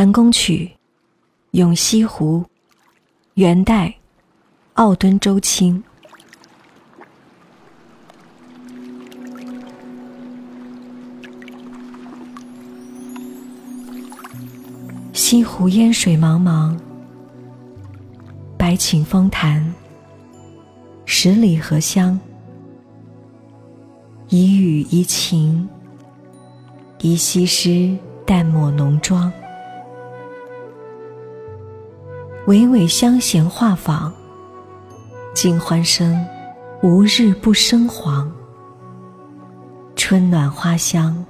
弹弓曲，咏西湖，元代，奥敦周清。西湖烟水茫茫，百顷风潭，十里荷香。一语一情，一西施淡抹浓妆。娓娓香弦画舫，尽欢声，无日不生黄。春暖花香，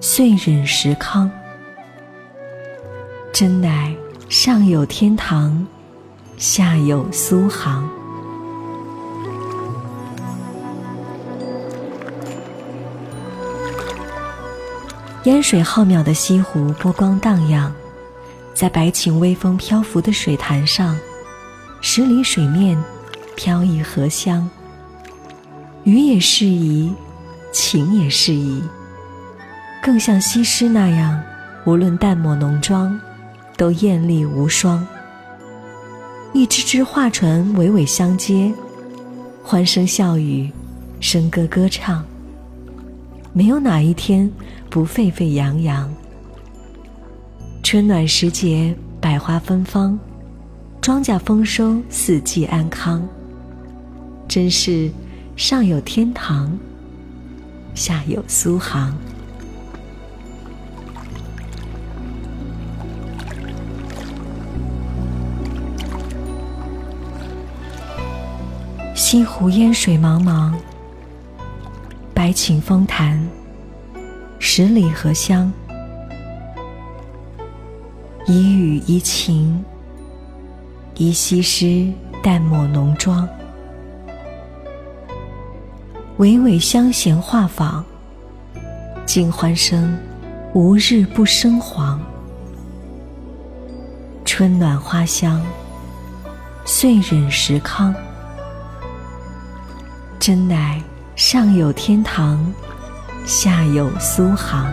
岁稔时康。真乃上有天堂，下有苏杭。烟水浩渺的西湖，波光荡漾，在白晴微风漂浮的水潭上，十里水面飘逸荷香。雨也适宜，情也适宜，更像西施那样，无论淡抹浓妆，都艳丽无双。一只只画船娓娓相接，欢声笑语，笙歌歌唱。没有哪一天不沸沸扬扬。春暖时节，百花芬芳，庄稼丰收，四季安康。真是上有天堂，下有苏杭。西湖烟水茫茫。白顷风潭，十里荷香。一语一情，宜西施淡抹浓妆。娓娓相弦画舫，尽欢声，无日不生黄。春暖花香，岁稔时康。真乃。上有天堂，下有苏杭。